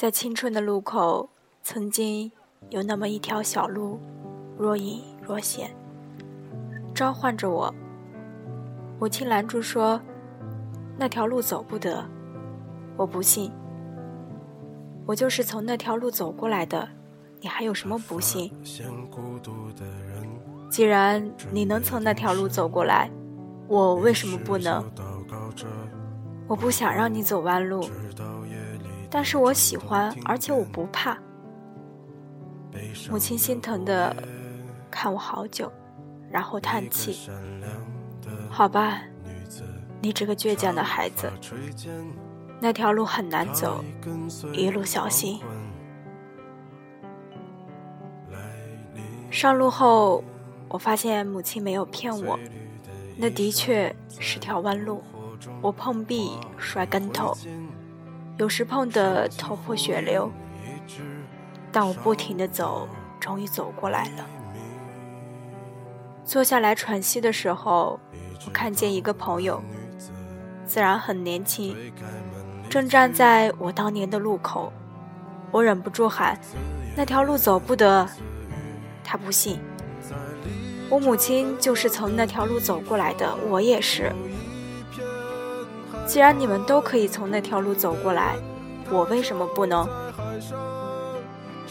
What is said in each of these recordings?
在青春的路口，曾经有那么一条小路，若隐若现，召唤着我。母亲拦住说：“那条路走不得。”我不信，我就是从那条路走过来的，你还有什么不信？既然你能从那条路走过来，我为什么不能？我不想让你走弯路。但是我喜欢，而且我不怕。母亲心疼的看我好久，然后叹气：“好吧，你这个倔强的孩子，那条路很难走，一路小心。”上路后，我发现母亲没有骗我，那的确是条弯路，我碰壁摔跟头。有时碰得头破血流，但我不停地走，终于走过来了。坐下来喘息的时候，我看见一个朋友，自然很年轻，正站在我当年的路口。我忍不住喊：“那条路走不得。”他不信。我母亲就是从那条路走过来的，我也是。既然你们都可以从那条路走过来，我为什么不能？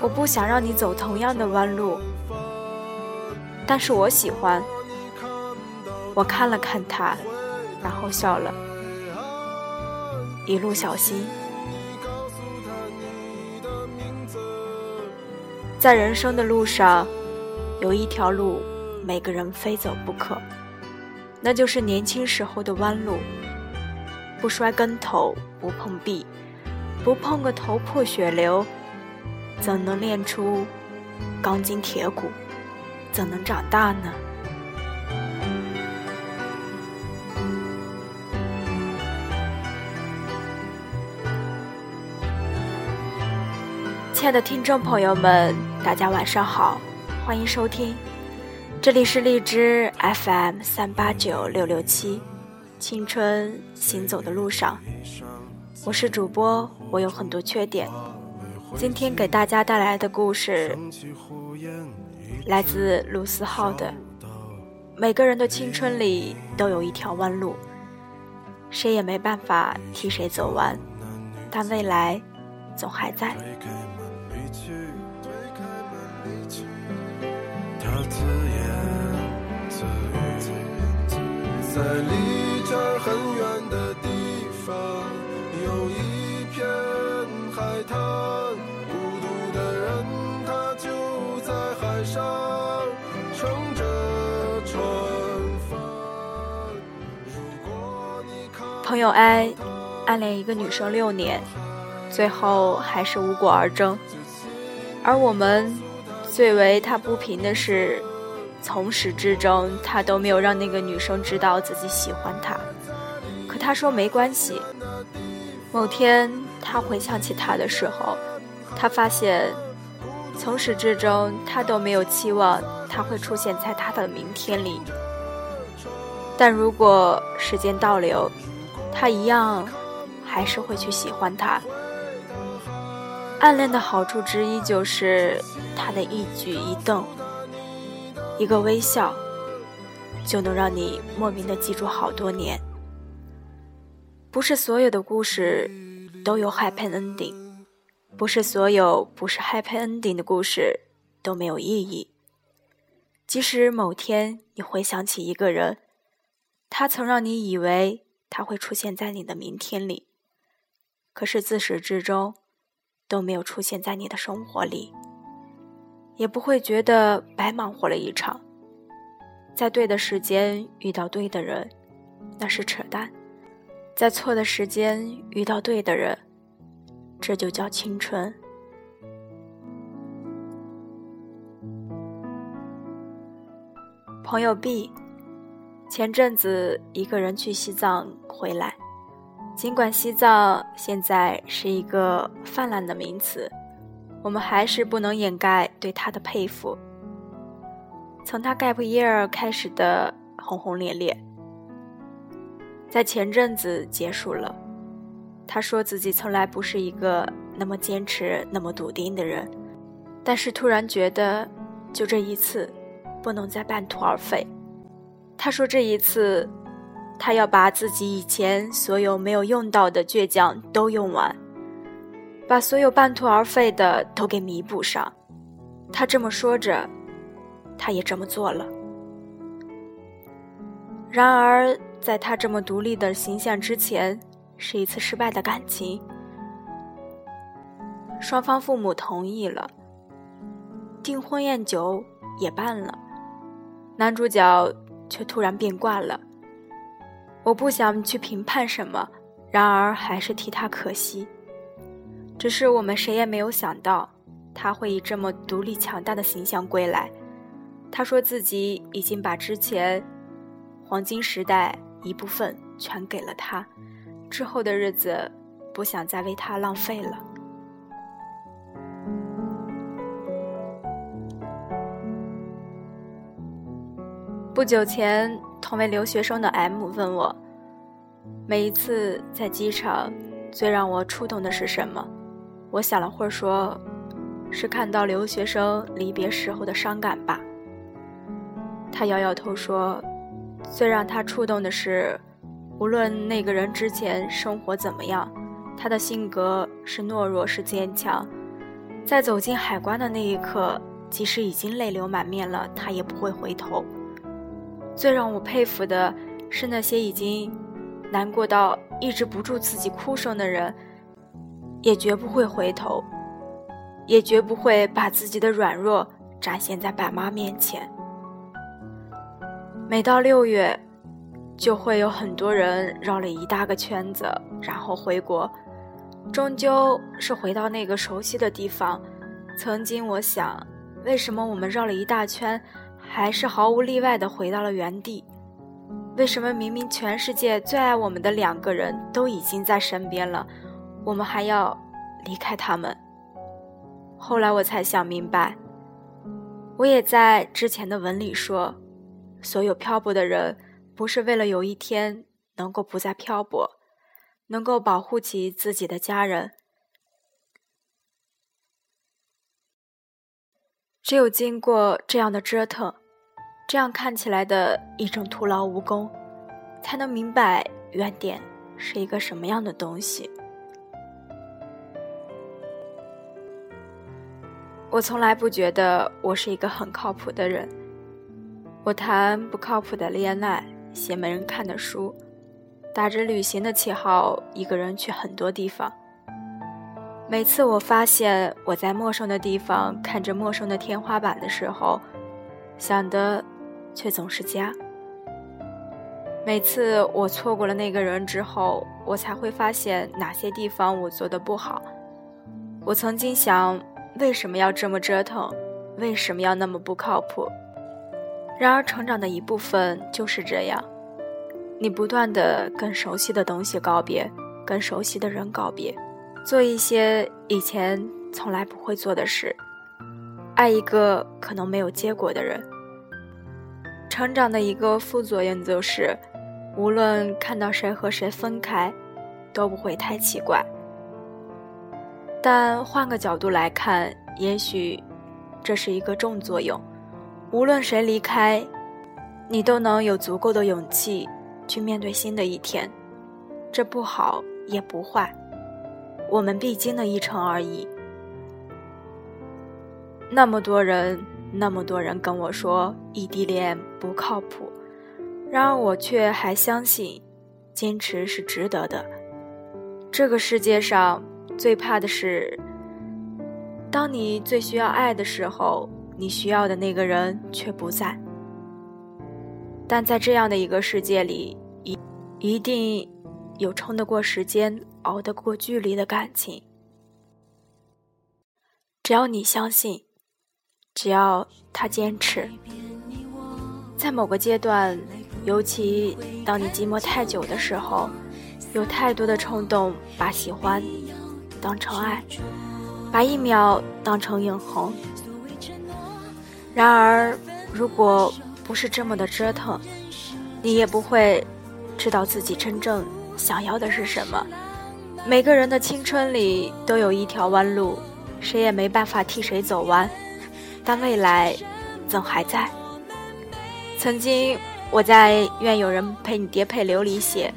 我不想让你走同样的弯路，但是我喜欢。我看了看他，然后笑了。一路小心。在人生的路上，有一条路，每个人非走不可，那就是年轻时候的弯路。不摔跟头，不碰壁，不碰个头破血流，怎能练出钢筋铁骨？怎能长大呢？亲爱的听众朋友们，大家晚上好，欢迎收听，这里是荔枝 FM 三八九六六七。青春行走的路上，我是主播，我有很多缺点。今天给大家带来的故事来自卢思浩的。每个人的青春里都有一条弯路，谁也没办法替谁走完，但未来总还在。自言自语在离这儿很远的地方，有一片海滩，孤独的人他就在海上乘着船帆。朋友 A 暗恋一个女生六年，最后还是无果而终。而我们最为他不平的是。从始至终，他都没有让那个女生知道自己喜欢他。可他说没关系。某天，他回想起她的时候，他发现，从始至终他都没有期望她会出现在他的明天里。但如果时间倒流，他一样还是会去喜欢她。暗恋的好处之一就是他的一举一动。一个微笑，就能让你莫名的记住好多年。不是所有的故事都有 happy ending，不是所有不是 happy ending 的故事都没有意义。即使某天你回想起一个人，他曾让你以为他会出现在你的明天里，可是自始至终都没有出现在你的生活里。也不会觉得白忙活了一场。在对的时间遇到对的人，那是扯淡；在错的时间遇到对的人，这就叫青春。朋友 B，前阵子一个人去西藏回来，尽管西藏现在是一个泛滥的名词。我们还是不能掩盖对他的佩服。从他 gap year 开始的轰轰烈烈，在前阵子结束了。他说自己从来不是一个那么坚持、那么笃定的人，但是突然觉得，就这一次，不能再半途而废。他说这一次，他要把自己以前所有没有用到的倔强都用完，把所有半途而废的都给弥补上。他这么说着，他也这么做了。然而，在他这么独立的形象之前，是一次失败的感情。双方父母同意了，订婚宴酒也办了，男主角却突然变卦了。我不想去评判什么，然而还是替他可惜。只是我们谁也没有想到，他会以这么独立强大的形象归来。他说自己已经把之前。黄金时代一部分全给了他，之后的日子不想再为他浪费了。不久前，同为留学生的 M 问我，每一次在机场，最让我触动的是什么？我想了会儿，说是看到留学生离别时候的伤感吧。他摇摇头说。最让他触动的是，无论那个人之前生活怎么样，他的性格是懦弱是坚强，在走进海关的那一刻，即使已经泪流满面了，他也不会回头。最让我佩服的是那些已经难过到抑制不住自己哭声的人，也绝不会回头，也绝不会把自己的软弱展现在爸妈面前。每到六月，就会有很多人绕了一大个圈子，然后回国，终究是回到那个熟悉的地方。曾经我想，为什么我们绕了一大圈，还是毫无例外的回到了原地？为什么明明全世界最爱我们的两个人都已经在身边了，我们还要离开他们？后来我才想明白，我也在之前的文里说。所有漂泊的人，不是为了有一天能够不再漂泊，能够保护起自己的家人。只有经过这样的折腾，这样看起来的一种徒劳无功，才能明白原点是一个什么样的东西。我从来不觉得我是一个很靠谱的人。我谈不靠谱的恋爱，写没人看的书，打着旅行的旗号，一个人去很多地方。每次我发现我在陌生的地方看着陌生的天花板的时候，想的却总是家。每次我错过了那个人之后，我才会发现哪些地方我做的不好。我曾经想，为什么要这么折腾？为什么要那么不靠谱？然而，成长的一部分就是这样，你不断的跟熟悉的东西告别，跟熟悉的人告别，做一些以前从来不会做的事，爱一个可能没有结果的人。成长的一个副作用就是，无论看到谁和谁分开，都不会太奇怪。但换个角度来看，也许这是一个重作用。无论谁离开，你都能有足够的勇气去面对新的一天。这不好也不坏，我们必经的一程而已。那么多人，那么多人跟我说异地恋不靠谱，然而我却还相信，坚持是值得的。这个世界上最怕的是，当你最需要爱的时候。你需要的那个人却不在，但在这样的一个世界里，一一定有撑得过时间、熬得过距离的感情。只要你相信，只要他坚持，在某个阶段，尤其当你寂寞太久的时候，有太多的冲动，把喜欢当成爱，把一秒当成永恒。然而，如果不是这么的折腾，你也不会知道自己真正想要的是什么。每个人的青春里都有一条弯路，谁也没办法替谁走完，但未来总还在。曾经我在《愿有人陪你颠沛流离》写，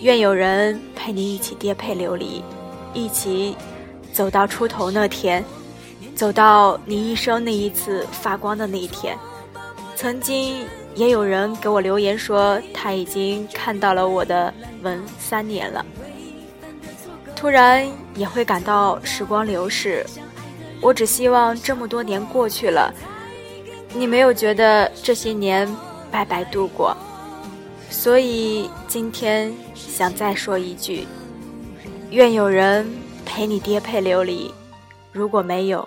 愿有人陪你一起颠沛流离，一起走到出头那天，走到你一生那一次发光的那一天。曾经也有人给我留言说，他已经看到了我的文三年了。突然也会感到时光流逝，我只希望这么多年过去了，你没有觉得这些年白白度过，所以今天想再说一句：愿有人陪你颠沛流离，如果没有，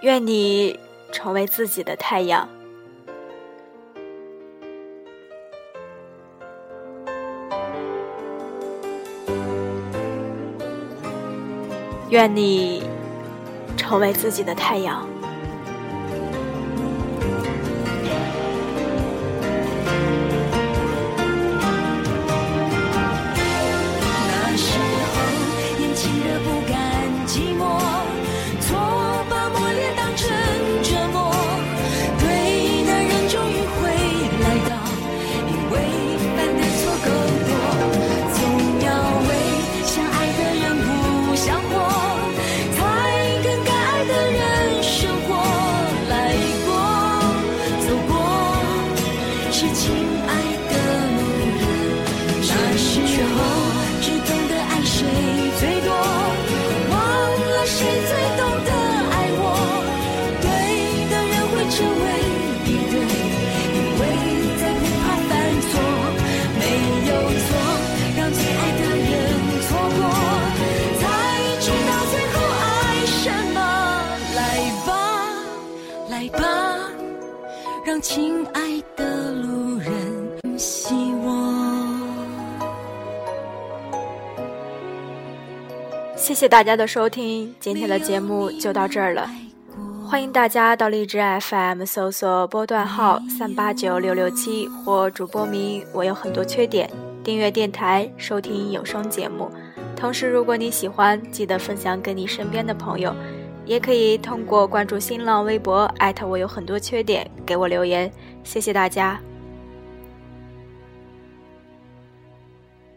愿你成为自己的太阳。愿你成为自己的太阳。谢谢大家的收听，今天的节目就到这儿了。欢迎大家到荔枝 FM 搜索波段号三八九六六七或主播名“我有很多缺点”，订阅电台，收听有声节目。同时，如果你喜欢，记得分享给你身边的朋友。也可以通过关注新浪微博，艾特我有很多缺点，给我留言，谢谢大家。